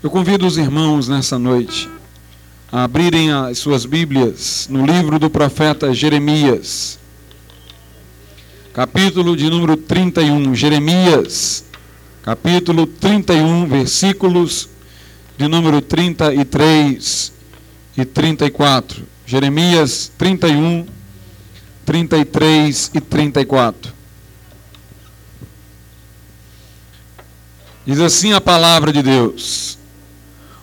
Eu convido os irmãos nessa noite a abrirem as suas Bíblias no livro do profeta Jeremias, capítulo de número 31. Jeremias, capítulo 31, versículos de número 33 e 34. Jeremias 31, 33 e 34. Diz assim a palavra de Deus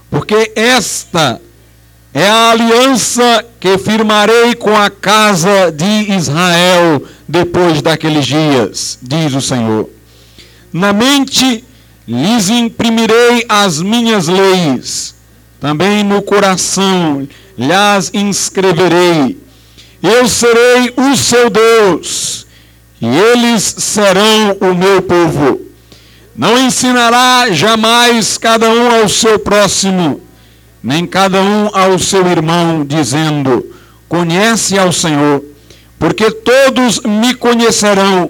porque esta é a aliança que firmarei com a casa de Israel depois daqueles dias, diz o Senhor. Na mente lhes imprimirei as minhas leis, também no coração lhes inscreverei. Eu serei o seu Deus, e eles serão o meu povo. Não ensinará jamais cada um ao seu próximo, nem cada um ao seu irmão, dizendo: Conhece ao Senhor, porque todos me conhecerão,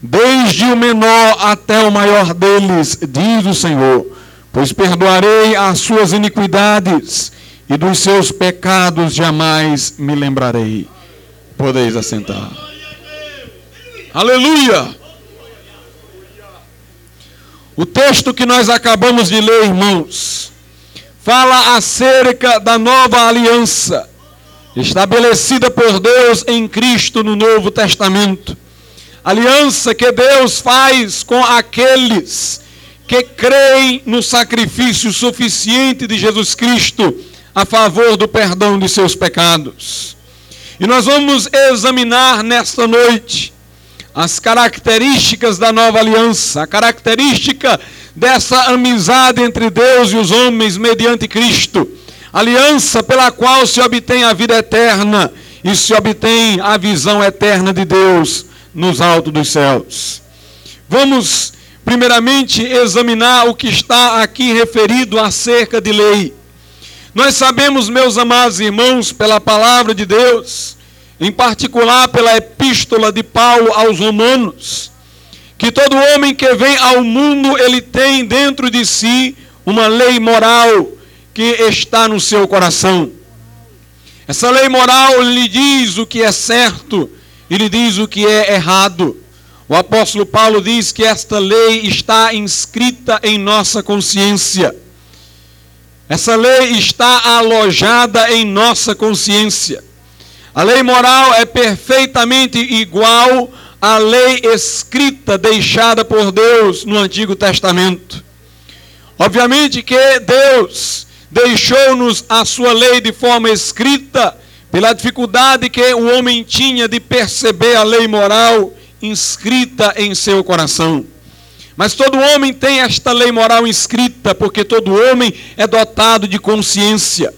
desde o menor até o maior deles, diz o Senhor. Pois perdoarei as suas iniquidades e dos seus pecados jamais me lembrarei. Podeis assentar. Aleluia! O texto que nós acabamos de ler, irmãos, fala acerca da nova aliança estabelecida por Deus em Cristo no Novo Testamento. Aliança que Deus faz com aqueles que creem no sacrifício suficiente de Jesus Cristo a favor do perdão de seus pecados. E nós vamos examinar nesta noite as características da nova aliança, a característica dessa amizade entre Deus e os homens mediante Cristo, aliança pela qual se obtém a vida eterna e se obtém a visão eterna de Deus nos altos dos céus. Vamos, primeiramente, examinar o que está aqui referido acerca de lei. Nós sabemos, meus amados irmãos, pela palavra de Deus, em particular pela epístola de Paulo aos Romanos, que todo homem que vem ao mundo, ele tem dentro de si uma lei moral que está no seu coração. Essa lei moral lhe diz o que é certo e lhe diz o que é errado. O apóstolo Paulo diz que esta lei está inscrita em nossa consciência. Essa lei está alojada em nossa consciência. A lei moral é perfeitamente igual à lei escrita deixada por Deus no Antigo Testamento. Obviamente que Deus deixou-nos a sua lei de forma escrita pela dificuldade que o homem tinha de perceber a lei moral inscrita em seu coração. Mas todo homem tem esta lei moral inscrita, porque todo homem é dotado de consciência.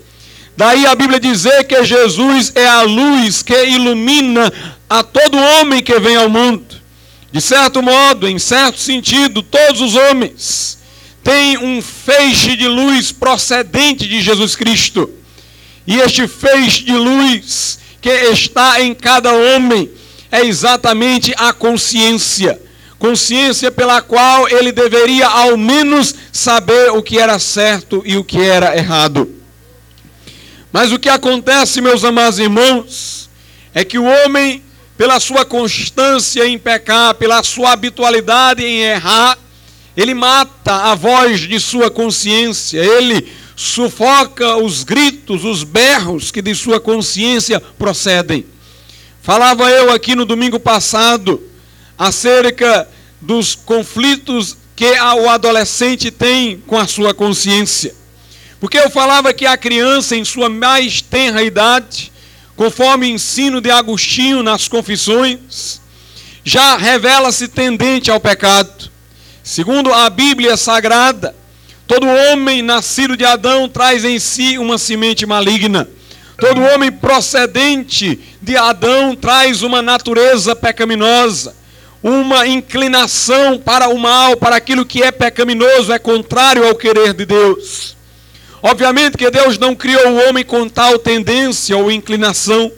Daí a Bíblia dizer que Jesus é a luz que ilumina a todo homem que vem ao mundo. De certo modo, em certo sentido, todos os homens têm um feixe de luz procedente de Jesus Cristo. E este feixe de luz que está em cada homem é exatamente a consciência. Consciência pela qual ele deveria ao menos saber o que era certo e o que era errado. Mas o que acontece, meus amados irmãos, é que o homem, pela sua constância em pecar, pela sua habitualidade em errar, ele mata a voz de sua consciência, ele sufoca os gritos, os berros que de sua consciência procedem. Falava eu aqui no domingo passado acerca dos conflitos que o adolescente tem com a sua consciência. Porque eu falava que a criança, em sua mais tenra idade, conforme ensino de Agostinho nas Confissões, já revela-se tendente ao pecado. Segundo a Bíblia Sagrada, todo homem nascido de Adão traz em si uma semente maligna. Todo homem procedente de Adão traz uma natureza pecaminosa, uma inclinação para o mal, para aquilo que é pecaminoso, é contrário ao querer de Deus. Obviamente que Deus não criou o homem com tal tendência ou inclinação.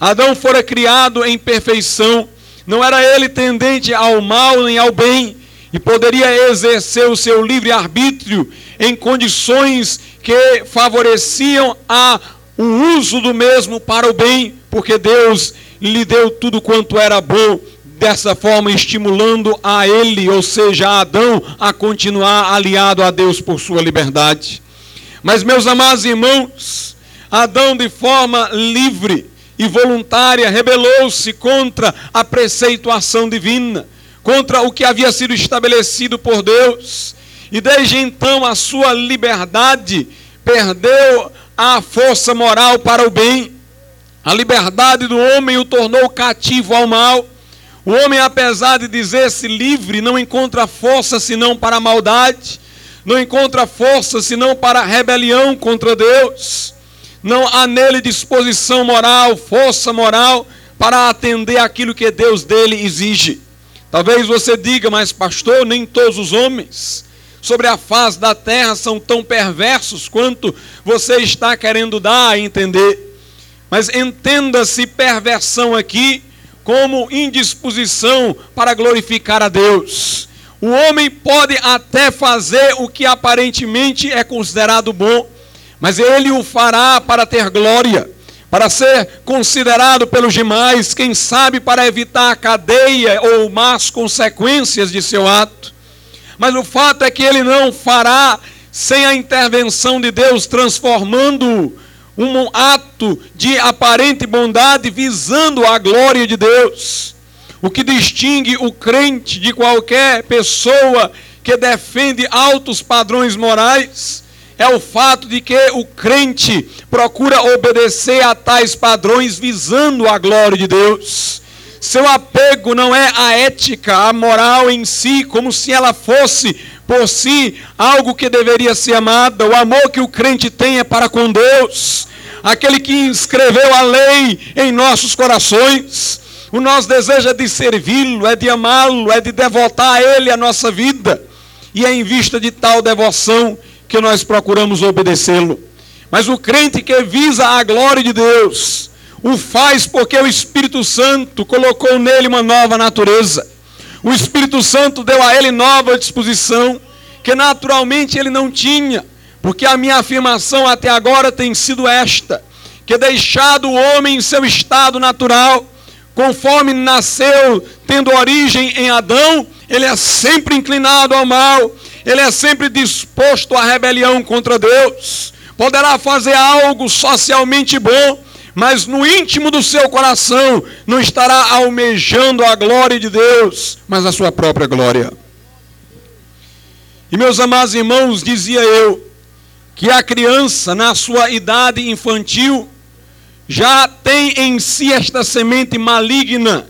Adão fora criado em perfeição. Não era ele tendente ao mal nem ao bem. E poderia exercer o seu livre-arbítrio em condições que favoreciam a o uso do mesmo para o bem, porque Deus lhe deu tudo quanto era bom, dessa forma estimulando a ele, ou seja, a Adão, a continuar aliado a Deus por sua liberdade. Mas, meus amados irmãos, Adão, de forma livre e voluntária, rebelou-se contra a preceituação divina, contra o que havia sido estabelecido por Deus, e desde então a sua liberdade perdeu a força moral para o bem. A liberdade do homem o tornou cativo ao mal. O homem, apesar de dizer-se livre, não encontra força senão para a maldade, não encontra força senão para a rebelião contra Deus. Não há nele disposição moral, força moral para atender aquilo que Deus dele exige. Talvez você diga, mas pastor, nem todos os homens sobre a face da terra são tão perversos quanto você está querendo dar a entender. Mas entenda-se perversão aqui como indisposição para glorificar a Deus. O homem pode até fazer o que aparentemente é considerado bom, mas ele o fará para ter glória, para ser considerado pelos demais, quem sabe para evitar a cadeia ou más consequências de seu ato. Mas o fato é que ele não fará sem a intervenção de Deus, transformando um ato de aparente bondade visando a glória de Deus. O que distingue o crente de qualquer pessoa que defende altos padrões morais é o fato de que o crente procura obedecer a tais padrões visando a glória de Deus. Seu apego não é a ética, a moral em si, como se ela fosse por si algo que deveria ser amada. O amor que o crente tem é para com Deus, aquele que escreveu a lei em nossos corações. O nosso desejo é de servi-lo, é de amá-lo, é de devotar a Ele a nossa vida. E é em vista de tal devoção que nós procuramos obedecê-lo. Mas o crente que visa a glória de Deus, o faz porque o Espírito Santo colocou nele uma nova natureza. O Espírito Santo deu a ele nova disposição, que naturalmente ele não tinha, porque a minha afirmação até agora tem sido esta: que deixado o homem em seu estado natural, conforme nasceu, tendo origem em Adão, ele é sempre inclinado ao mal, ele é sempre disposto à rebelião contra Deus. Poderá fazer algo socialmente bom, mas no íntimo do seu coração não estará almejando a glória de Deus, mas a sua própria glória. E meus amados irmãos, dizia eu, que a criança, na sua idade infantil, já tem em si esta semente maligna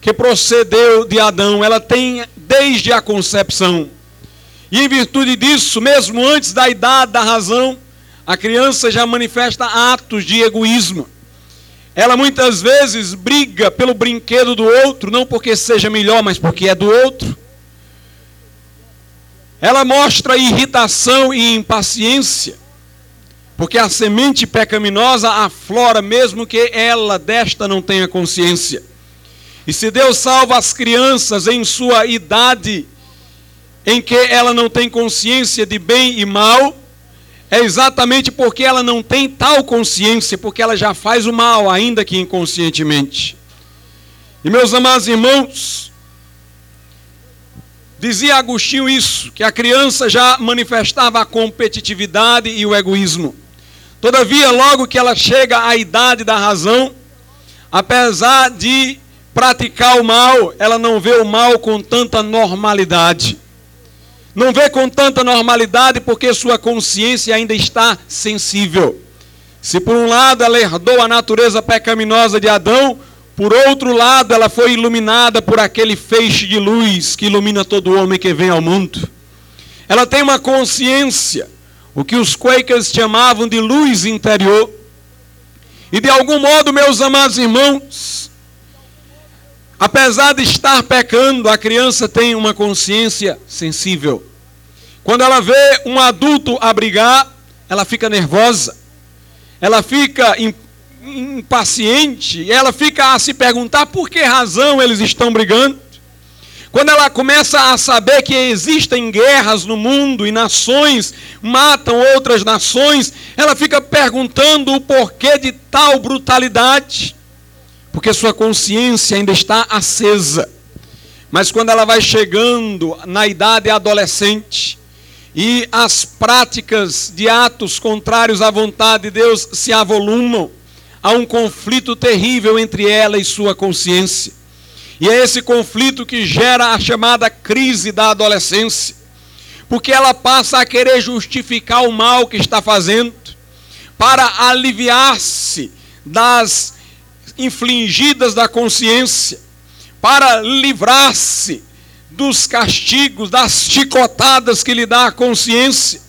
que procedeu de Adão, ela tem desde a concepção. E em virtude disso, mesmo antes da idade da razão, a criança já manifesta atos de egoísmo. Ela muitas vezes briga pelo brinquedo do outro, não porque seja melhor, mas porque é do outro. Ela mostra irritação e impaciência, porque a semente pecaminosa aflora mesmo que ela desta não tenha consciência. E se Deus salva as crianças em sua idade, em que ela não tem consciência de bem e mal, é exatamente porque ela não tem tal consciência, porque ela já faz o mal, ainda que inconscientemente. E meus amados irmãos, dizia Agostinho isso, que a criança já manifestava a competitividade e o egoísmo. Todavia, logo que ela chega à idade da razão, apesar de praticar o mal, ela não vê o mal com tanta normalidade não vê com tanta normalidade porque sua consciência ainda está sensível. Se por um lado ela herdou a natureza pecaminosa de Adão, por outro lado ela foi iluminada por aquele feixe de luz que ilumina todo homem que vem ao mundo. Ela tem uma consciência, o que os Quakers chamavam de luz interior. E de algum modo, meus amados irmãos, Apesar de estar pecando, a criança tem uma consciência sensível. Quando ela vê um adulto abrigar, ela fica nervosa, ela fica impaciente, ela fica a se perguntar por que razão eles estão brigando. Quando ela começa a saber que existem guerras no mundo e nações matam outras nações, ela fica perguntando o porquê de tal brutalidade, porque sua consciência ainda está acesa. Mas quando ela vai chegando na idade adolescente e as práticas de atos contrários à vontade de Deus se avolumam, há um conflito terrível entre ela e sua consciência. E é esse conflito que gera a chamada crise da adolescência, porque ela passa a querer justificar o mal que está fazendo, para aliviar-se das infligidas da consciência, para livrar-se dos castigos, das chicotadas que lhe dá a consciência.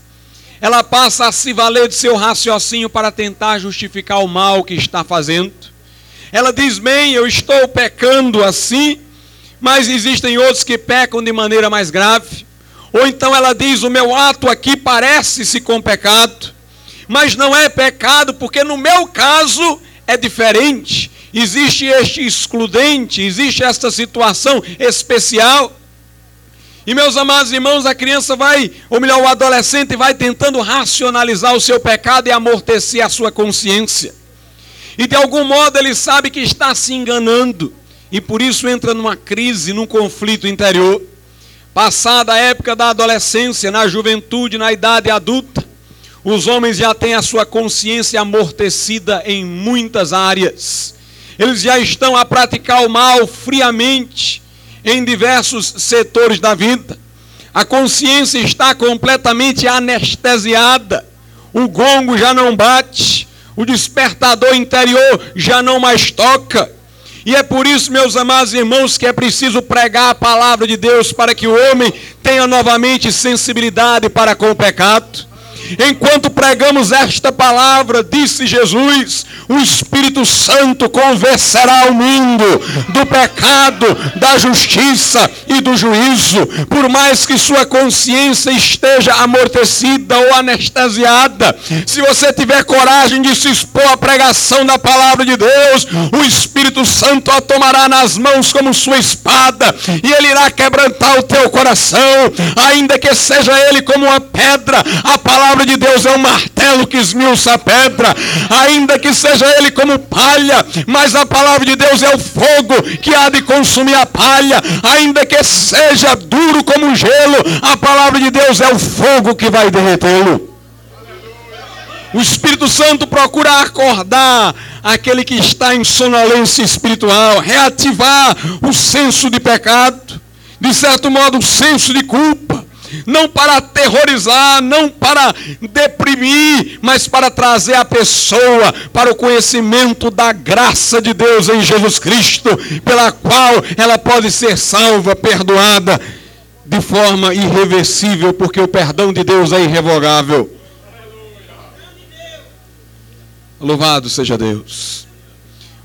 Ela passa a se valer de seu raciocínio para tentar justificar o mal que está fazendo. Ela diz: bem, eu estou pecando assim, mas existem outros que pecam de maneira mais grave. Ou então ela diz: o meu ato aqui parece-se com pecado, mas não é pecado, porque no meu caso é diferente. Existe este excludente, existe esta situação especial. E meus amados irmãos, a criança vai, ou melhor, o adolescente vai tentando racionalizar o seu pecado e amortecer a sua consciência. E de algum modo ele sabe que está se enganando. E por isso entra numa crise, num conflito interior. Passada a época da adolescência, na juventude, na idade adulta, os homens já têm a sua consciência amortecida em muitas áreas. Eles já estão a praticar o mal friamente em diversos setores da vida. A consciência está completamente anestesiada. O gongo já não bate, o despertador interior já não mais toca. E é por isso, meus amados irmãos, que é preciso pregar a palavra de Deus para que o homem tenha novamente sensibilidade para com o pecado. Enquanto pregamos esta palavra, disse Jesus, o Espírito Santo convencerá o mundo do pecado, da justiça e do juízo. Por mais que sua consciência esteja amortecida ou anestesiada, se você tiver coragem de se expor à pregação da palavra de Deus, o Espírito Santo a tomará nas mãos como sua espada e ele irá quebrantar o teu coração, ainda que seja ele como uma pedra. A palavra palavra de Deus é um martelo que esmiuça a pedra, ainda que seja ele como palha, mas a palavra de Deus é o fogo que há de consumir a palha, ainda que seja duro como gelo, a palavra de Deus é o fogo que vai derretê-lo. O Espírito Santo procura acordar aquele que está em sonolência espiritual, reativar o senso de pecado, de certo modo, o senso de culpa não para aterrorizar, não para deprimir, mas para trazer a pessoa para o conhecimento da graça de Deus em Jesus Cristo, pela qual ela pode ser salva, perdoada de forma irreversível, porque o perdão de Deus é irrevogável. Louvado seja Deus.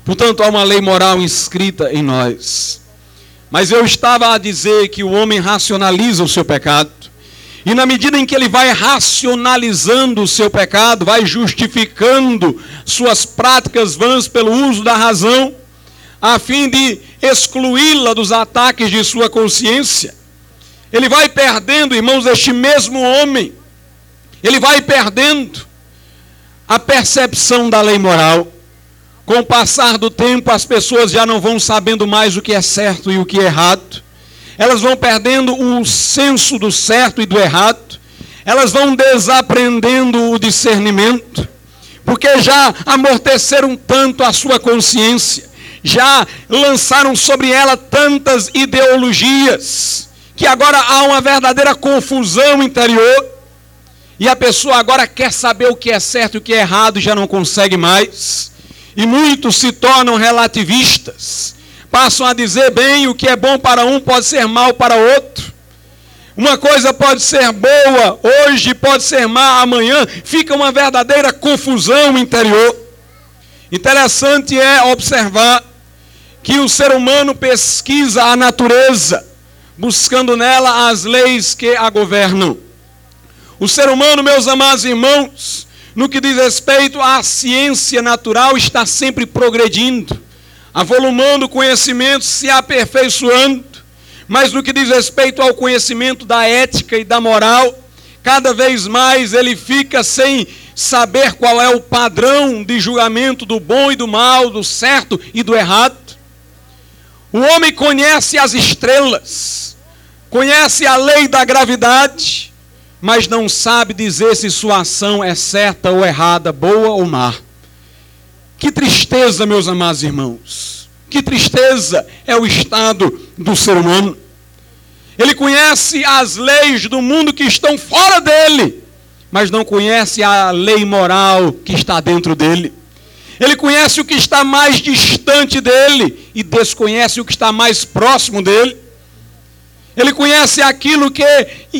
Portanto, há uma lei moral inscrita em nós. Mas eu estava a dizer que o homem racionaliza o seu pecado. E na medida em que ele vai racionalizando o seu pecado, vai justificando suas práticas vãs pelo uso da razão, a fim de excluí-la dos ataques de sua consciência, ele vai perdendo, irmãos, este mesmo homem, ele vai perdendo a percepção da lei moral. Com o passar do tempo, as pessoas já não vão sabendo mais o que é certo e o que é errado. Elas vão perdendo o senso do certo e do errado, elas vão desaprendendo o discernimento, porque já amorteceram tanto a sua consciência, já lançaram sobre ela tantas ideologias, que agora há uma verdadeira confusão interior, e a pessoa agora quer saber o que é certo e o que é errado e já não consegue mais, e muitos se tornam relativistas passam a dizer bem o que é bom para um pode ser mal para outro. Uma coisa pode ser boa hoje, pode ser má amanhã, fica uma verdadeira confusão interior. Interessante é observar que o ser humano pesquisa a natureza, buscando nela as leis que a governam. O ser humano, meus amados irmãos, no que diz respeito à ciência natural, está sempre progredindo avolumando o conhecimento, se aperfeiçoando. mas no que diz respeito ao conhecimento da ética e da moral, cada vez mais ele fica sem saber qual é o padrão de julgamento do bom e do mal, do certo e do errado. O homem conhece as estrelas, conhece a lei da gravidade, mas não sabe dizer se sua ação é certa ou errada, boa ou má. Que tristeza, meus amados irmãos. Que tristeza é o estado do ser humano. Ele conhece as leis do mundo que estão fora dele, mas não conhece a lei moral que está dentro dele. Ele conhece o que está mais distante dele e desconhece o que está mais próximo dele. Ele conhece aquilo que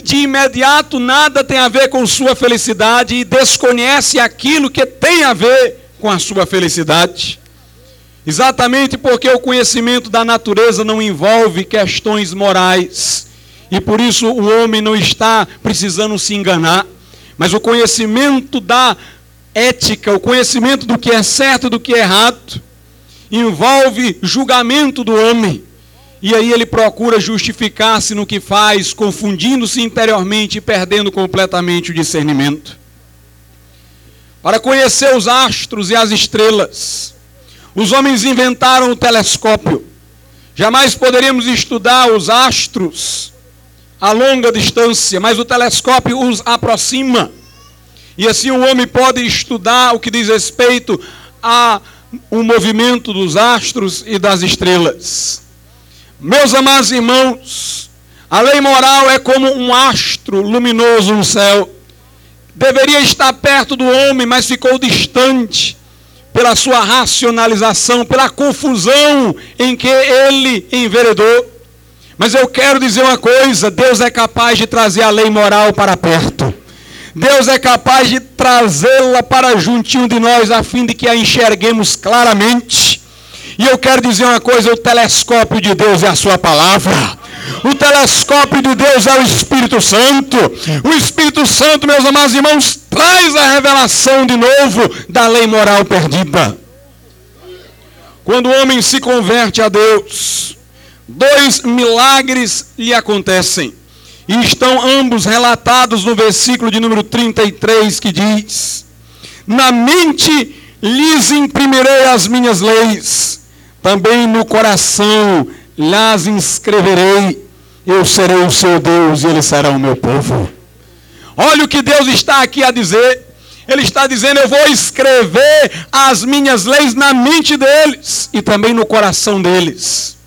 de imediato nada tem a ver com sua felicidade e desconhece aquilo que tem a ver com a sua felicidade. Exatamente porque o conhecimento da natureza não envolve questões morais. E por isso o homem não está precisando se enganar. Mas o conhecimento da ética, o conhecimento do que é certo e do que é errado, envolve julgamento do homem. E aí ele procura justificar-se no que faz, confundindo-se interiormente e perdendo completamente o discernimento. Para conhecer os astros e as estrelas, os homens inventaram o telescópio. Jamais poderíamos estudar os astros a longa distância, mas o telescópio os aproxima. E assim o homem pode estudar o que diz respeito a o movimento dos astros e das estrelas. Meus amados irmãos, a lei moral é como um astro luminoso no céu. Deveria estar perto do homem, mas ficou distante pela sua racionalização, pela confusão em que ele enveredou. Mas eu quero dizer uma coisa: Deus é capaz de trazer a lei moral para perto. Deus é capaz de trazê-la para juntinho de nós, a fim de que a enxerguemos claramente. E eu quero dizer uma coisa: o telescópio de Deus é a Sua palavra. O telescópio de Deus é o Espírito Santo. O Espírito Santo, meus amados irmãos, traz a revelação de novo da lei moral perdida. Quando o homem se converte a Deus, dois milagres lhe acontecem. E estão ambos relatados no versículo de número 33 que diz: Na mente lhes imprimirei as minhas leis também no coração lhes inscreverei, eu serei o seu Deus e eles serão o meu povo. Olha o que Deus está aqui a dizer. Ele está dizendo: Eu vou escrever as minhas leis na mente deles e também no coração deles.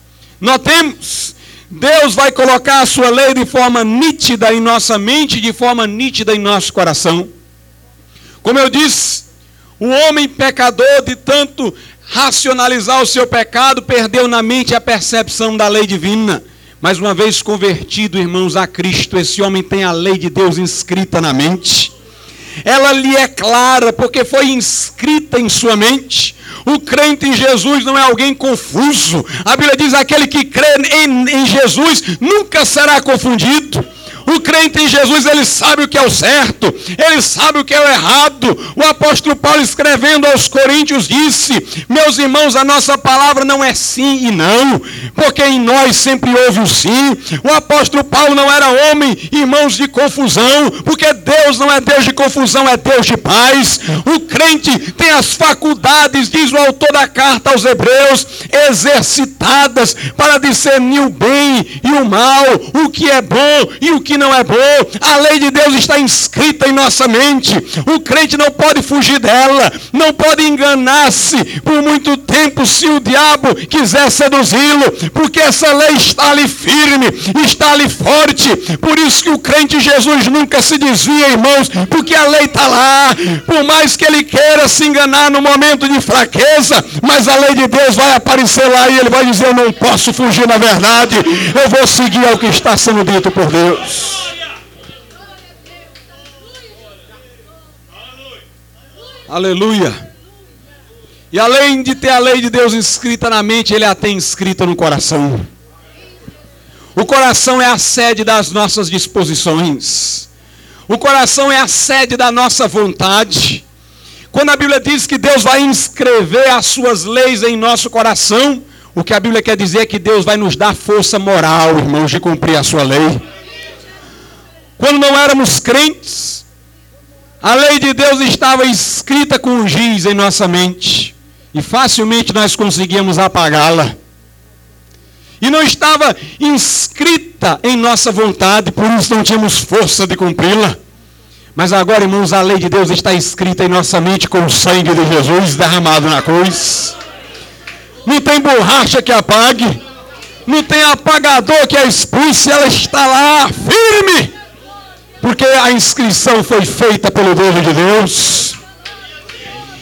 Notemos, Deus vai colocar a sua lei de forma nítida em nossa mente, de forma nítida em nosso coração. Como eu disse, o homem pecador de tanto racionalizar o seu pecado, perdeu na mente a percepção da lei divina. Mas uma vez convertido, irmãos, a Cristo, esse homem tem a lei de Deus inscrita na mente. Ela lhe é clara, porque foi inscrita em sua mente. O crente em Jesus não é alguém confuso. A Bíblia diz: aquele que crê em, em Jesus nunca será confundido. O crente em Jesus, ele sabe o que é o certo, ele sabe o que é o errado. O apóstolo Paulo, escrevendo aos Coríntios, disse: Meus irmãos, a nossa palavra não é sim e não, porque em nós sempre houve o sim. O apóstolo Paulo não era homem, irmãos de confusão, porque Deus não é Deus de confusão, é Deus de paz. O crente tem as faculdades, diz o autor da carta aos Hebreus, exercitadas para discernir o bem e o mal, o que é bom e o que que não é bom. A lei de Deus está inscrita em nossa mente. O crente não pode fugir dela, não pode enganar-se por muito tempo se o diabo quiser seduzi-lo, porque essa lei está ali firme, está ali forte. Por isso que o crente Jesus nunca se desvia, irmãos, porque a lei está lá. Por mais que ele queira se enganar no momento de fraqueza, mas a lei de Deus vai aparecer lá e ele vai dizer: Eu não posso fugir na verdade, eu vou seguir ao que está sendo dito por Deus. Aleluia. E além de ter a lei de Deus escrita na mente, ele a tem escrita no coração. O coração é a sede das nossas disposições. O coração é a sede da nossa vontade. Quando a Bíblia diz que Deus vai inscrever as suas leis em nosso coração, O que a Bíblia quer dizer é que Deus vai nos dar força moral, irmãos, de cumprir a sua lei. Quando não éramos crentes, a lei de Deus estava escrita com giz em nossa mente e facilmente nós conseguíamos apagá-la. E não estava inscrita em nossa vontade, por isso não tínhamos força de cumpri-la. Mas agora, irmãos, a lei de Deus está escrita em nossa mente com o sangue de Jesus derramado na cruz. Não tem borracha que apague, não tem apagador que a expulse, ela está lá firme porque a inscrição foi feita pelo dedo de Deus.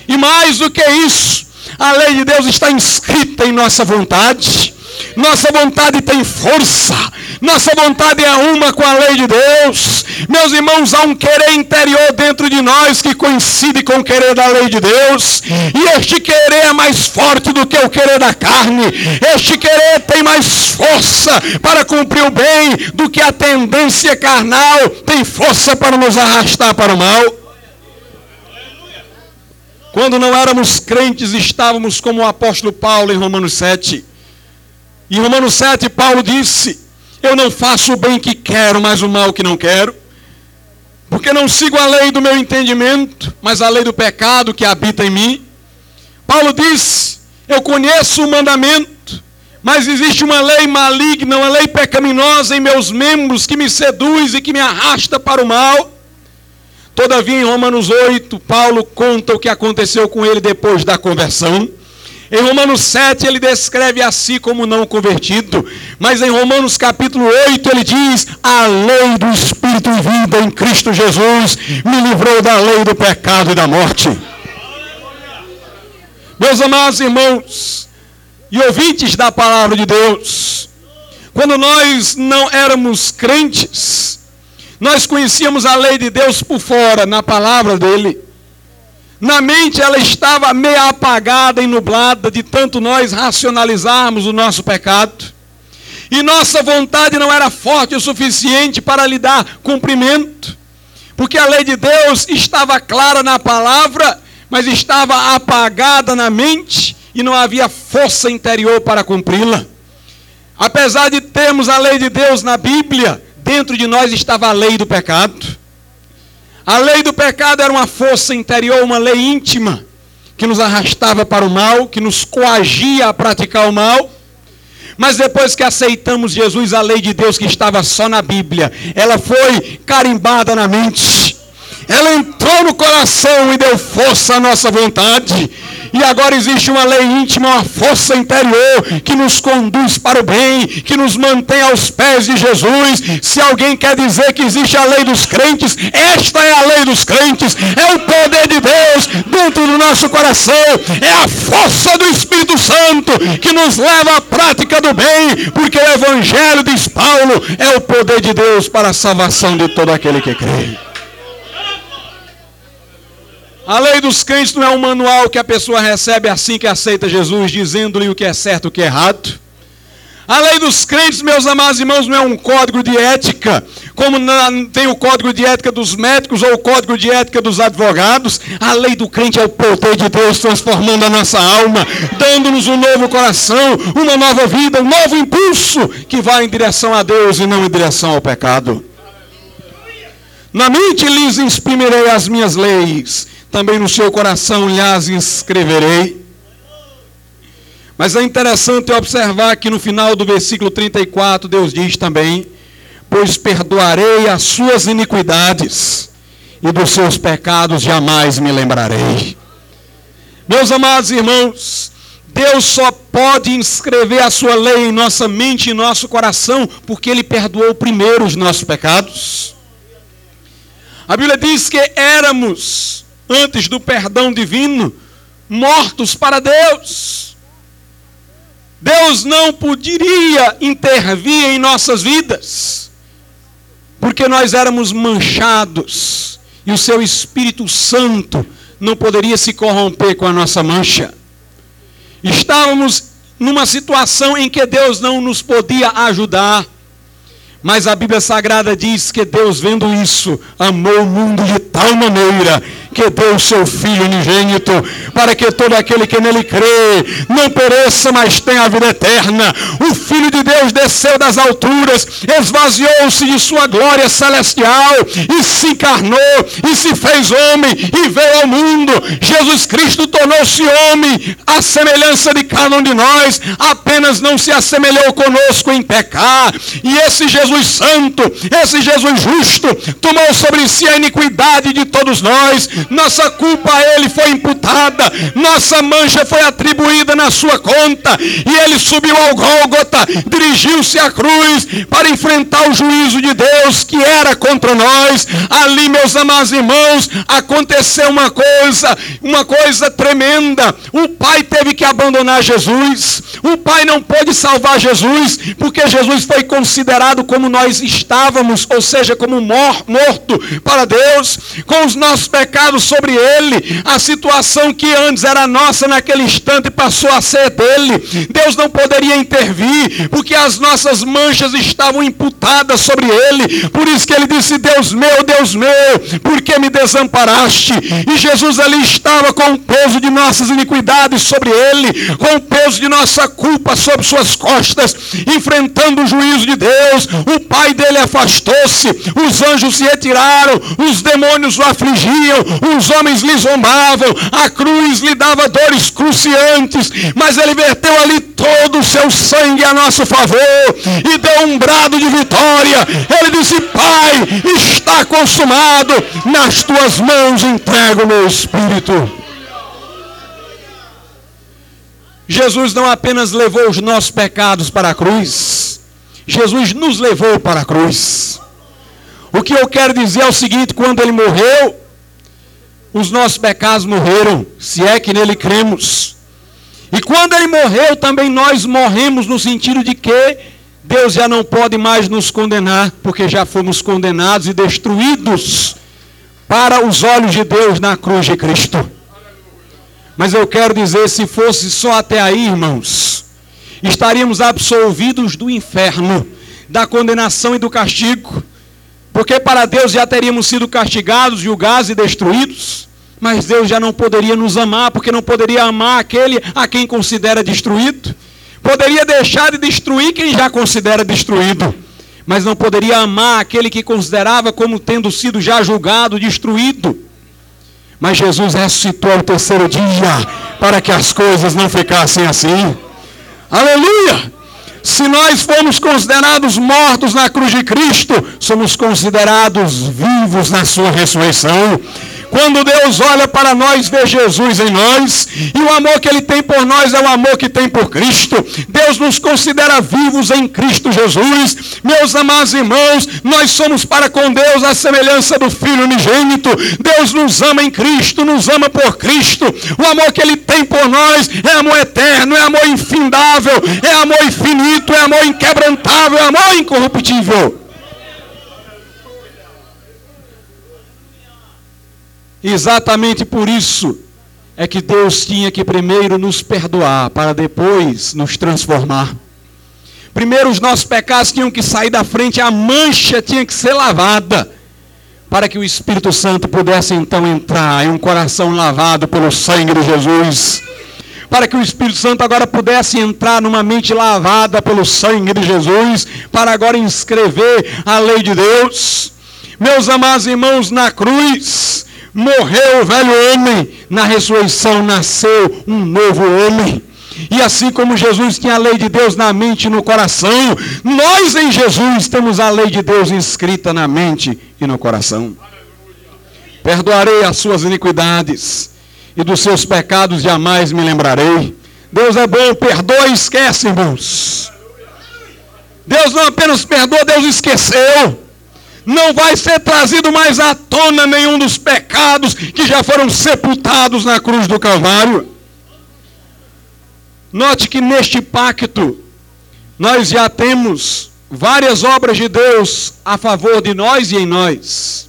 E mais do que isso, a lei de Deus está inscrita em nossa vontade. Nossa vontade tem força. Nossa vontade é uma com a lei de Deus. Meus irmãos, há um querer interior dentro de nós que coincide com o querer da lei de Deus. E este querer é mais forte do que o querer da carne. Este querer tem mais força para cumprir o bem do que a tendência carnal tem força para nos arrastar para o mal. Quando não éramos crentes, estávamos como o apóstolo Paulo em Romanos 7. Em Romanos 7, Paulo disse: Eu não faço o bem que quero, mas o mal que não quero. Porque não sigo a lei do meu entendimento, mas a lei do pecado que habita em mim. Paulo disse: Eu conheço o mandamento, mas existe uma lei maligna, uma lei pecaminosa em meus membros que me seduz e que me arrasta para o mal. Todavia, em Romanos 8, Paulo conta o que aconteceu com ele depois da conversão. Em Romanos 7 ele descreve a si como não convertido, mas em Romanos capítulo 8 ele diz: A lei do Espírito e vida em Cristo Jesus me livrou da lei do pecado e da morte. Meus amados irmãos e ouvintes da palavra de Deus, quando nós não éramos crentes, nós conhecíamos a lei de Deus por fora, na palavra dele. Na mente ela estava meio apagada e nublada de tanto nós racionalizarmos o nosso pecado. E nossa vontade não era forte o suficiente para lhe dar cumprimento. Porque a lei de Deus estava clara na palavra, mas estava apagada na mente e não havia força interior para cumpri-la. Apesar de termos a lei de Deus na Bíblia, dentro de nós estava a lei do pecado. A lei do pecado era uma força interior, uma lei íntima, que nos arrastava para o mal, que nos coagia a praticar o mal. Mas depois que aceitamos Jesus, a lei de Deus que estava só na Bíblia, ela foi carimbada na mente. Ela entrou no coração e deu força à nossa vontade. E agora existe uma lei íntima, uma força interior que nos conduz para o bem, que nos mantém aos pés de Jesus. Se alguém quer dizer que existe a lei dos crentes, esta é a lei dos crentes. É o poder de Deus dentro do nosso coração. É a força do Espírito Santo que nos leva à prática do bem, porque o Evangelho, diz Paulo, é o poder de Deus para a salvação de todo aquele que crê. A lei dos crentes não é um manual que a pessoa recebe assim que aceita Jesus, dizendo-lhe o que é certo e o que é errado. A lei dos crentes, meus amados irmãos, não é um código de ética, como tem o código de ética dos médicos ou o código de ética dos advogados. A lei do crente é o poder de Deus transformando a nossa alma, dando-nos um novo coração, uma nova vida, um novo impulso que vai em direção a Deus e não em direção ao pecado. Na mente lhes exprimirei as minhas leis, também no seu coração lhes escreverei. Mas é interessante observar que no final do versículo 34, Deus diz também: Pois perdoarei as suas iniquidades, e dos seus pecados jamais me lembrarei. Meus amados irmãos, Deus só pode inscrever a sua lei em nossa mente e nosso coração, porque Ele perdoou primeiro os nossos pecados. A Bíblia diz que éramos antes do perdão divino, mortos para Deus. Deus não poderia intervir em nossas vidas, porque nós éramos manchados e o seu Espírito Santo não poderia se corromper com a nossa mancha. Estávamos numa situação em que Deus não nos podia ajudar. Mas a Bíblia Sagrada diz que Deus, vendo isso, amou o mundo de tal maneira que deu o seu Filho unigênito, para que todo aquele que nele crê não pereça, mas tenha a vida eterna. O Filho de Deus desceu das alturas, esvaziou-se de sua glória celestial e se encarnou e se fez homem e veio ao mundo. Jesus Cristo tornou-se homem, à semelhança de cada um de nós, apenas não se assemelhou conosco em pecar. E esse Jesus Santo, esse Jesus justo, tomou sobre si a iniquidade de todos nós nossa culpa a ele foi imputada, nossa mancha foi atribuída na sua conta, e ele subiu ao Gólgota, dirigiu-se à cruz para enfrentar o juízo de Deus que era contra nós. Ali, meus amados irmãos, aconteceu uma coisa, uma coisa tremenda. O pai teve que abandonar Jesus. O pai não pôde salvar Jesus, porque Jesus foi considerado como nós estávamos, ou seja, como morto para Deus, com os nossos pecados sobre ele. A situação que antes era nossa naquele instante passou a ser dele. Deus não poderia intervir, porque as nossas manchas estavam imputadas sobre ele. Por isso que ele disse: Deus meu, Deus meu, por que me desamparaste? E Jesus ali estava com o peso de nossas iniquidades sobre ele, com o peso de nossa culpa sobre suas costas, enfrentando o juízo de Deus. O pai dele afastou-se, os anjos se retiraram, os demônios o afligiam, os homens lhe zombavam, a cruz lhe dava dores cruciantes, mas ele verteu ali todo o seu sangue a nosso favor e deu um brado de vitória. Ele disse: Pai, está consumado, nas tuas mãos entrego o meu espírito. Jesus não apenas levou os nossos pecados para a cruz, Jesus nos levou para a cruz. O que eu quero dizer é o seguinte: quando ele morreu, os nossos pecados morreram, se é que nele cremos. E quando ele morreu, também nós morremos no sentido de que Deus já não pode mais nos condenar, porque já fomos condenados e destruídos para os olhos de Deus na cruz de Cristo. Mas eu quero dizer, se fosse só até aí, irmãos, estaríamos absolvidos do inferno, da condenação e do castigo. Porque para Deus já teríamos sido castigados, julgados e destruídos. Mas Deus já não poderia nos amar, porque não poderia amar aquele a quem considera destruído. Poderia deixar de destruir quem já considera destruído. Mas não poderia amar aquele que considerava como tendo sido já julgado, destruído. Mas Jesus ressuscitou ao terceiro dia para que as coisas não ficassem assim. Aleluia! Se nós fomos considerados mortos na cruz de Cristo, somos considerados vivos na sua ressurreição. Quando Deus olha para nós, vê Jesus em nós, e o amor que Ele tem por nós é o amor que tem por Cristo. Deus nos considera vivos em Cristo Jesus. Meus amados irmãos, nós somos para com Deus a semelhança do Filho unigênito. Deus nos ama em Cristo, nos ama por Cristo. O amor que Ele tem por nós é amor eterno, é amor infindável, é amor infinito, é amor inquebrantável, é amor incorruptível. Exatamente por isso é que Deus tinha que primeiro nos perdoar, para depois nos transformar. Primeiro os nossos pecados tinham que sair da frente, a mancha tinha que ser lavada, para que o Espírito Santo pudesse então entrar em um coração lavado pelo sangue de Jesus. Para que o Espírito Santo agora pudesse entrar numa mente lavada pelo sangue de Jesus, para agora inscrever a lei de Deus. Meus amados irmãos, na cruz, morreu o velho homem, na ressurreição nasceu um novo homem. E assim como Jesus tinha a lei de Deus na mente e no coração, nós em Jesus temos a lei de Deus inscrita na mente e no coração. Perdoarei as suas iniquidades e dos seus pecados jamais me lembrarei. Deus é bom, perdoa e esquece, irmãos. Deus não apenas perdoa, Deus esqueceu não vai ser trazido mais à tona nenhum dos pecados que já foram sepultados na cruz do Calvário. Note que neste pacto nós já temos várias obras de Deus a favor de nós e em nós.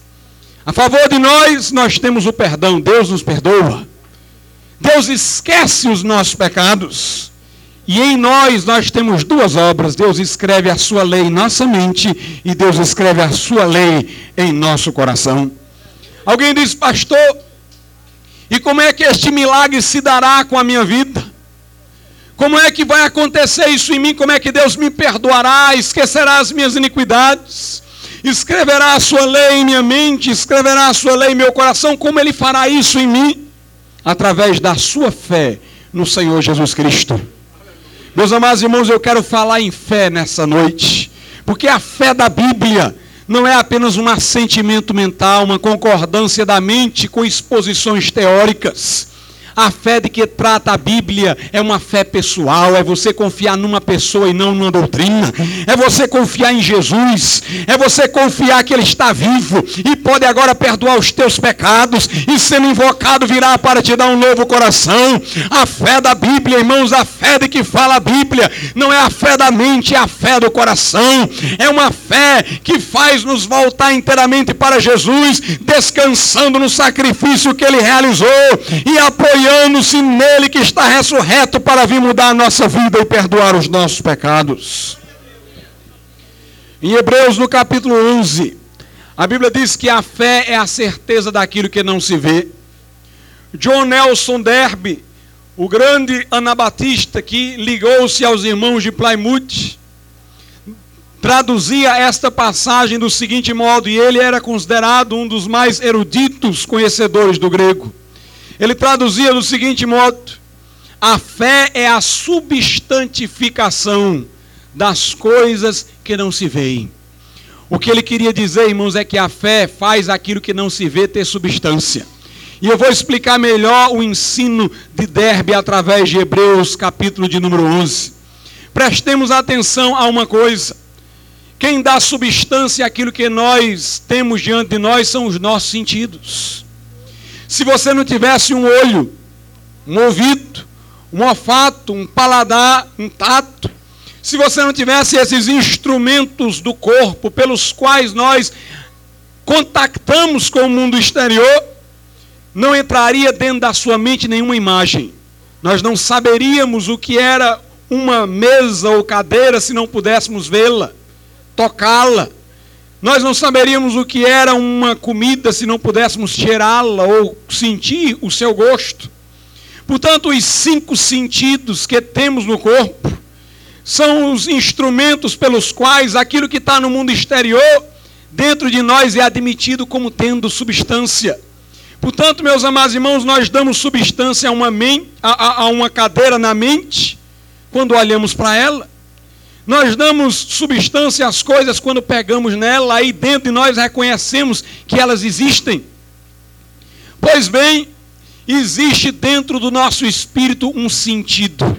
A favor de nós, nós temos o perdão, Deus nos perdoa. Deus esquece os nossos pecados. E em nós nós temos duas obras. Deus escreve a sua lei em nossa mente e Deus escreve a sua lei em nosso coração. Alguém diz, pastor, e como é que este milagre se dará com a minha vida? Como é que vai acontecer isso em mim? Como é que Deus me perdoará, esquecerá as minhas iniquidades? Escreverá a sua lei em minha mente, escreverá a sua lei em meu coração. Como ele fará isso em mim? Através da sua fé no Senhor Jesus Cristo. Meus amados irmãos, eu quero falar em fé nessa noite, porque a fé da Bíblia não é apenas um assentimento mental, uma concordância da mente com exposições teóricas. A fé de que trata a Bíblia é uma fé pessoal, é você confiar numa pessoa e não numa doutrina, é você confiar em Jesus, é você confiar que Ele está vivo e pode agora perdoar os teus pecados e sendo invocado virá para te dar um novo coração. A fé da Bíblia, irmãos, a fé de que fala a Bíblia, não é a fé da mente, é a fé do coração, é uma fé que faz nos voltar inteiramente para Jesus, descansando no sacrifício que Ele realizou e apoiando apoiando-se nele que está ressurreto para vir mudar a nossa vida e perdoar os nossos pecados. Em Hebreus, no capítulo 11, a Bíblia diz que a fé é a certeza daquilo que não se vê. John Nelson Derby, o grande anabatista que ligou-se aos irmãos de Plymouth, traduzia esta passagem do seguinte modo, e ele era considerado um dos mais eruditos conhecedores do grego. Ele traduzia do seguinte modo: a fé é a substantificação das coisas que não se veem. O que ele queria dizer, irmãos, é que a fé faz aquilo que não se vê ter substância. E eu vou explicar melhor o ensino de Derbe através de Hebreus, capítulo de número 11. Prestemos atenção a uma coisa. Quem dá substância àquilo que nós temos diante de nós são os nossos sentidos. Se você não tivesse um olho, um ouvido, um olfato, um paladar, um tato, se você não tivesse esses instrumentos do corpo pelos quais nós contactamos com o mundo exterior, não entraria dentro da sua mente nenhuma imagem. Nós não saberíamos o que era uma mesa ou cadeira se não pudéssemos vê-la, tocá-la. Nós não saberíamos o que era uma comida se não pudéssemos cheirá-la ou sentir o seu gosto. Portanto, os cinco sentidos que temos no corpo são os instrumentos pelos quais aquilo que está no mundo exterior, dentro de nós, é admitido como tendo substância. Portanto, meus amados irmãos, nós damos substância a uma, mente, a, a uma cadeira na mente, quando olhamos para ela. Nós damos substância às coisas quando pegamos nela, aí dentro de nós reconhecemos que elas existem. Pois bem, existe dentro do nosso espírito um sentido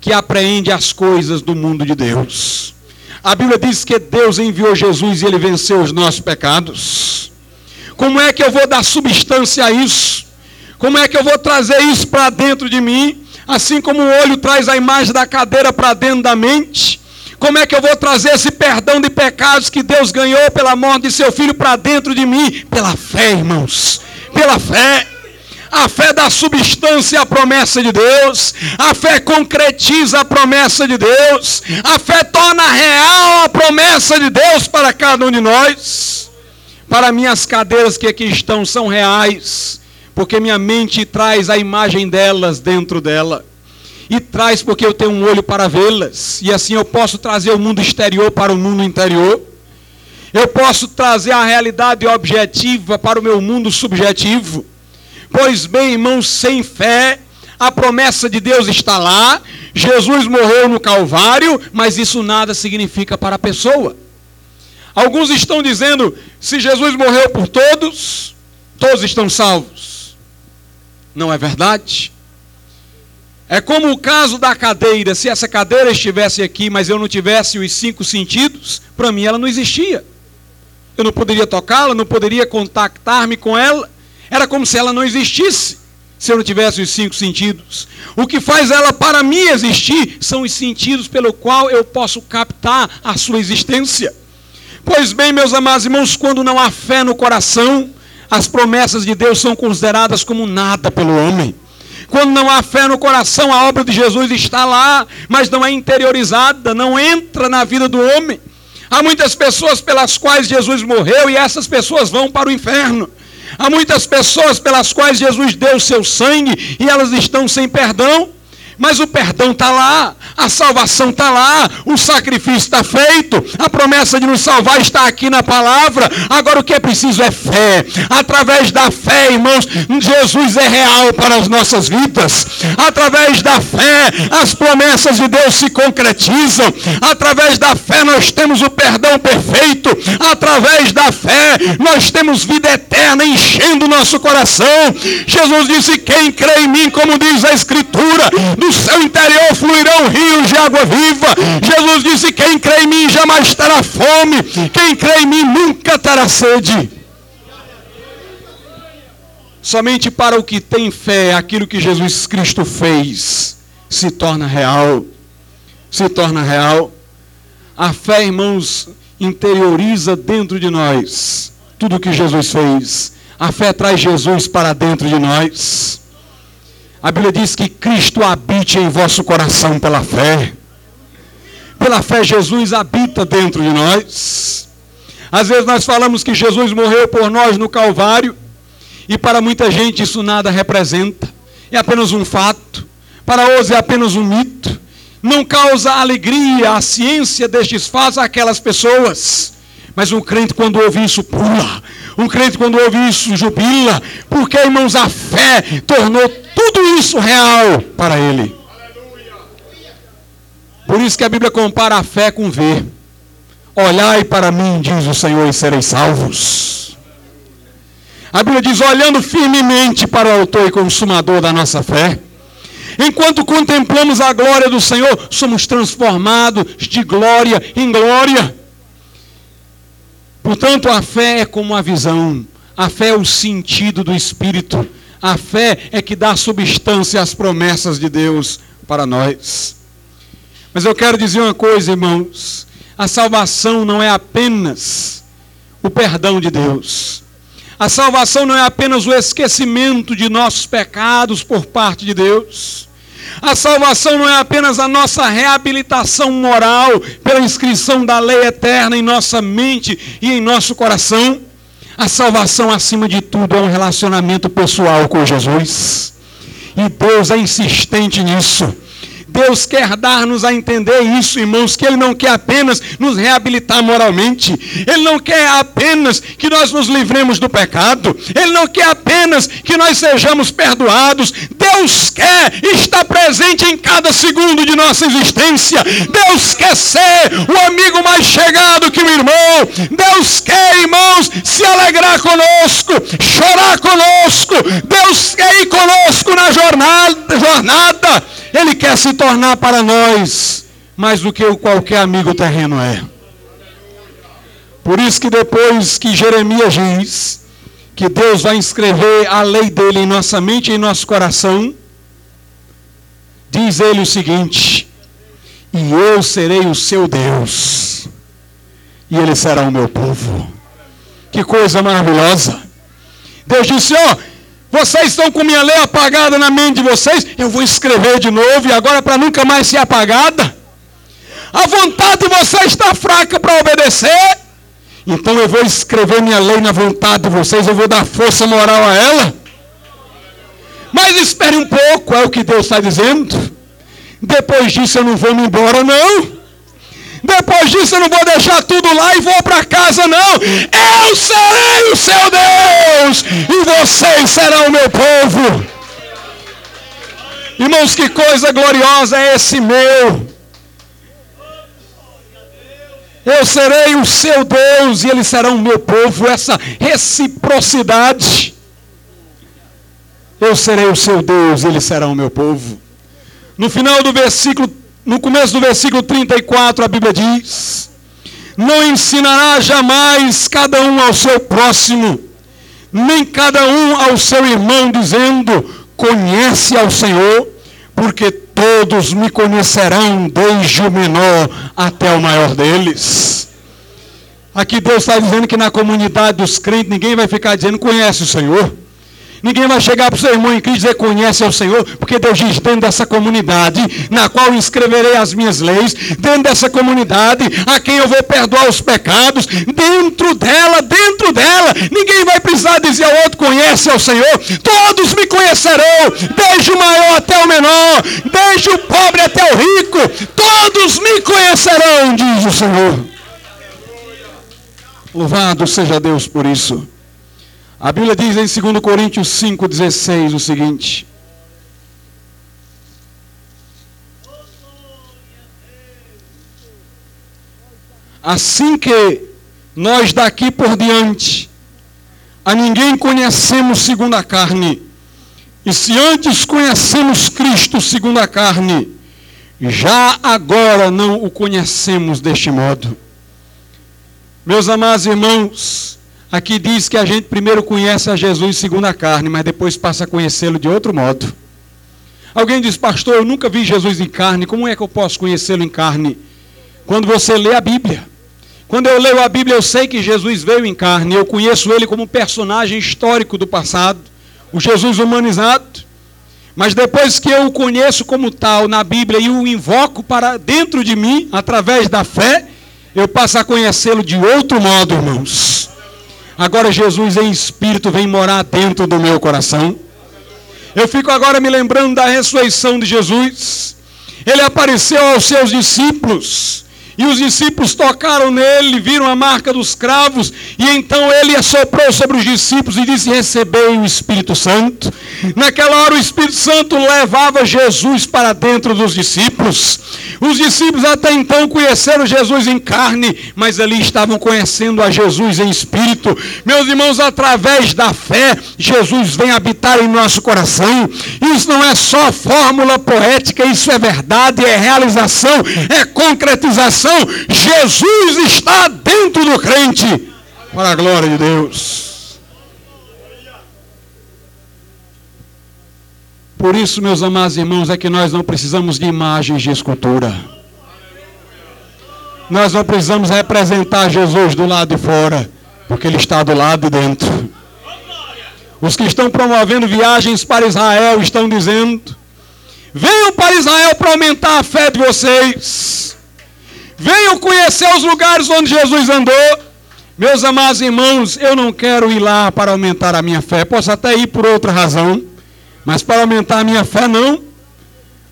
que apreende as coisas do mundo de Deus. A Bíblia diz que Deus enviou Jesus e ele venceu os nossos pecados. Como é que eu vou dar substância a isso? Como é que eu vou trazer isso para dentro de mim? Assim como o olho traz a imagem da cadeira para dentro da mente, como é que eu vou trazer esse perdão de pecados que Deus ganhou pela morte de seu filho para dentro de mim? Pela fé, irmãos. Pela fé. A fé dá substância à promessa de Deus. A fé concretiza a promessa de Deus. A fé torna real a promessa de Deus para cada um de nós. Para mim, as cadeiras que aqui estão são reais, porque minha mente traz a imagem delas dentro dela e traz porque eu tenho um olho para vê-las, e assim eu posso trazer o mundo exterior para o mundo interior. Eu posso trazer a realidade objetiva para o meu mundo subjetivo. Pois bem, irmãos, sem fé, a promessa de Deus está lá, Jesus morreu no Calvário, mas isso nada significa para a pessoa. Alguns estão dizendo: se Jesus morreu por todos, todos estão salvos. Não é verdade? É como o caso da cadeira. Se essa cadeira estivesse aqui, mas eu não tivesse os cinco sentidos, para mim ela não existia. Eu não poderia tocá-la, não poderia contactar-me com ela. Era como se ela não existisse, se eu não tivesse os cinco sentidos. O que faz ela para mim existir são os sentidos pelo qual eu posso captar a sua existência. Pois bem, meus amados irmãos, quando não há fé no coração, as promessas de Deus são consideradas como nada pelo homem. Quando não há fé no coração, a obra de Jesus está lá, mas não é interiorizada, não entra na vida do homem. Há muitas pessoas pelas quais Jesus morreu e essas pessoas vão para o inferno. Há muitas pessoas pelas quais Jesus deu o seu sangue e elas estão sem perdão. Mas o perdão está lá, a salvação está lá, o sacrifício está feito, a promessa de nos salvar está aqui na palavra. Agora o que é preciso é fé. Através da fé, irmãos, Jesus é real para as nossas vidas. Através da fé, as promessas de Deus se concretizam. Através da fé, nós temos o perdão perfeito. Através da fé, nós temos vida eterna enchendo o nosso coração. Jesus disse: Quem crê em mim, como diz a Escritura, do seu interior fluirão rios de água viva. Jesus disse: Quem crê em mim jamais terá fome, quem crê em mim nunca terá sede. Somente para o que tem fé, aquilo que Jesus Cristo fez se torna real. Se torna real. A fé, irmãos, interioriza dentro de nós tudo o que Jesus fez. A fé traz Jesus para dentro de nós. A Bíblia diz que Cristo habite em vosso coração pela fé. Pela fé, Jesus habita dentro de nós. Às vezes nós falamos que Jesus morreu por nós no Calvário, e para muita gente isso nada representa, é apenas um fato, para outros é apenas um mito, não causa alegria, a ciência destes fatos àquelas pessoas. Mas um crente, quando ouve isso, pula. Um crente, quando ouve isso, jubila. Porque, irmãos, a fé tornou tudo isso real para ele. Por isso que a Bíblia compara a fé com ver. Olhai para mim, diz o Senhor, e sereis salvos. A Bíblia diz: olhando firmemente para o Autor e Consumador da nossa fé. Enquanto contemplamos a glória do Senhor, somos transformados de glória em glória. Portanto, a fé é como a visão, a fé é o sentido do Espírito, a fé é que dá substância às promessas de Deus para nós. Mas eu quero dizer uma coisa, irmãos: a salvação não é apenas o perdão de Deus. A salvação não é apenas o esquecimento de nossos pecados por parte de Deus. A salvação não é apenas a nossa reabilitação moral pela inscrição da lei eterna em nossa mente e em nosso coração. A salvação, acima de tudo, é um relacionamento pessoal com Jesus. E Deus é insistente nisso. Deus quer dar-nos a entender isso, irmãos, que Ele não quer apenas nos reabilitar moralmente, Ele não quer apenas que nós nos livremos do pecado, Ele não quer apenas que nós sejamos perdoados. Deus quer estar presente em cada segundo de nossa existência. Deus quer ser o amigo mais chegado que o irmão. Deus quer, irmãos, se alegrar conosco, chorar conosco. Deus quer ir conosco na jornada. jornada. Ele quer se tornar para nós mais do que qualquer amigo terreno é. Por isso que depois que Jeremias diz que Deus vai inscrever a lei dele em nossa mente e em nosso coração, diz ele o seguinte: E eu serei o seu Deus, e ele será o meu povo. Que coisa maravilhosa! Deus disse: Ó, oh, vocês estão com minha lei apagada na mente de vocês, eu vou escrever de novo e agora para nunca mais ser apagada. A vontade de vocês está fraca para obedecer. Então eu vou escrever minha lei na vontade de vocês, eu vou dar força moral a ela. Mas espere um pouco, é o que Deus está dizendo. Depois disso eu não vou me embora, não. Depois disso eu não vou deixar tudo lá e vou para casa, não. Eu serei o seu Deus e vocês serão o meu povo. Irmãos, que coisa gloriosa é esse meu. Eu serei o seu Deus e eles serão o meu povo. Essa reciprocidade. Eu serei o seu Deus e eles serão o meu povo. No final do versículo no começo do versículo 34, a Bíblia diz: Não ensinará jamais cada um ao seu próximo, nem cada um ao seu irmão, dizendo: Conhece ao Senhor, porque todos me conhecerão, desde o menor até o maior deles. Aqui Deus está dizendo que na comunidade dos crentes ninguém vai ficar dizendo conhece o Senhor. Ninguém vai chegar para o seu irmão em Cristo e dizer conhece ao Senhor, porque Deus diz dentro dessa comunidade, na qual escreverei as minhas leis, dentro dessa comunidade, a quem eu vou perdoar os pecados, dentro dela, dentro dela, ninguém vai precisar dizer ao outro conhece ao Senhor, todos me conhecerão, desde o maior até o menor, desde o pobre até o rico, todos me conhecerão, diz o Senhor. Louvado seja Deus por isso. A Bíblia diz em 2 Coríntios 5,16 o seguinte: Assim que nós daqui por diante a ninguém conhecemos segundo a carne, e se antes conhecemos Cristo segundo a carne, já agora não o conhecemos deste modo. Meus amados irmãos, Aqui diz que a gente primeiro conhece a Jesus segundo a carne, mas depois passa a conhecê-lo de outro modo. Alguém diz, pastor, eu nunca vi Jesus em carne, como é que eu posso conhecê-lo em carne? Quando você lê a Bíblia. Quando eu leio a Bíblia, eu sei que Jesus veio em carne, eu conheço ele como personagem histórico do passado, o Jesus humanizado. Mas depois que eu o conheço como tal na Bíblia e o invoco para dentro de mim, através da fé, eu passo a conhecê-lo de outro modo, irmãos. Agora Jesus em espírito vem morar dentro do meu coração. Eu fico agora me lembrando da ressurreição de Jesus. Ele apareceu aos seus discípulos. E os discípulos tocaram nele, viram a marca dos cravos, e então ele assoprou sobre os discípulos e disse: Recebei o Espírito Santo. Naquela hora, o Espírito Santo levava Jesus para dentro dos discípulos. Os discípulos até então conheceram Jesus em carne, mas ali estavam conhecendo a Jesus em espírito. Meus irmãos, através da fé, Jesus vem habitar em nosso coração. Isso não é só fórmula poética, isso é verdade, é realização, é concretização Jesus está dentro do crente, para a glória de Deus. Por isso, meus amados irmãos, é que nós não precisamos de imagens de escultura. Nós não precisamos representar Jesus do lado de fora, porque Ele está do lado de dentro. Os que estão promovendo viagens para Israel estão dizendo: venham para Israel para aumentar a fé de vocês. Venham conhecer os lugares onde Jesus andou. Meus amados irmãos, eu não quero ir lá para aumentar a minha fé. Posso até ir por outra razão, mas para aumentar a minha fé não.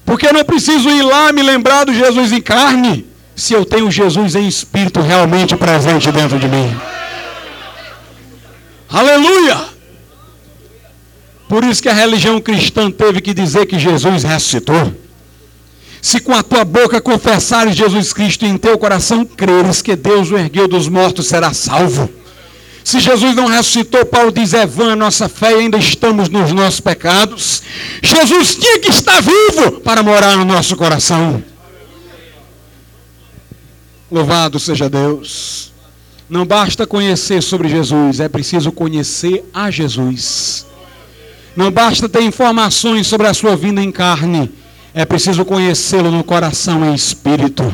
Porque eu não preciso ir lá me lembrar do Jesus em carne, se eu tenho Jesus em espírito realmente presente dentro de mim. Aleluia! Por isso que a religião cristã teve que dizer que Jesus ressuscitou. Se com a tua boca confessares Jesus Cristo e em teu coração creres que Deus o ergueu dos mortos, será salvo. Se Jesus não ressuscitou, Paulo diz, é vã a nossa fé e ainda estamos nos nossos pecados. Jesus tinha que estar vivo para morar no nosso coração. Louvado seja Deus. Não basta conhecer sobre Jesus, é preciso conhecer a Jesus. Não basta ter informações sobre a sua vinda em carne, é preciso conhecê-lo no coração e espírito.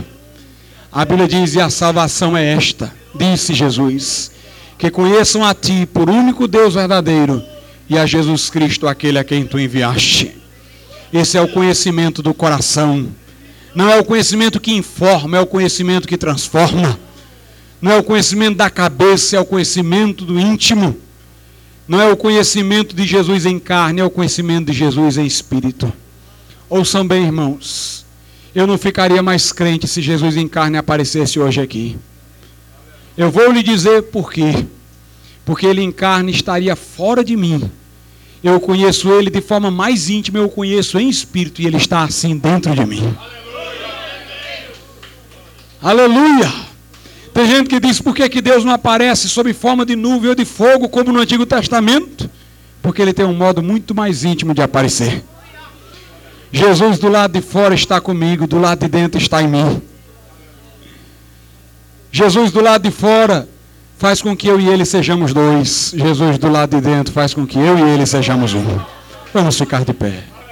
A Bíblia diz: e a salvação é esta, disse Jesus, que conheçam a Ti, por único Deus verdadeiro, e a Jesus Cristo, aquele a quem Tu enviaste. Esse é o conhecimento do coração. Não é o conhecimento que informa, é o conhecimento que transforma. Não é o conhecimento da cabeça, é o conhecimento do íntimo. Não é o conhecimento de Jesus em carne, é o conhecimento de Jesus em espírito. Ouçam bem, irmãos. Eu não ficaria mais crente se Jesus em carne aparecesse hoje aqui. Eu vou lhe dizer por quê. Porque ele em carne estaria fora de mim. Eu conheço ele de forma mais íntima, eu conheço em espírito e ele está assim dentro de mim. Aleluia! Tem gente que diz por que, que Deus não aparece sob forma de nuvem ou de fogo como no Antigo Testamento? Porque ele tem um modo muito mais íntimo de aparecer. Jesus do lado de fora está comigo, do lado de dentro está em mim. Jesus do lado de fora faz com que eu e ele sejamos dois. Jesus do lado de dentro faz com que eu e ele sejamos um. Vamos ficar de pé.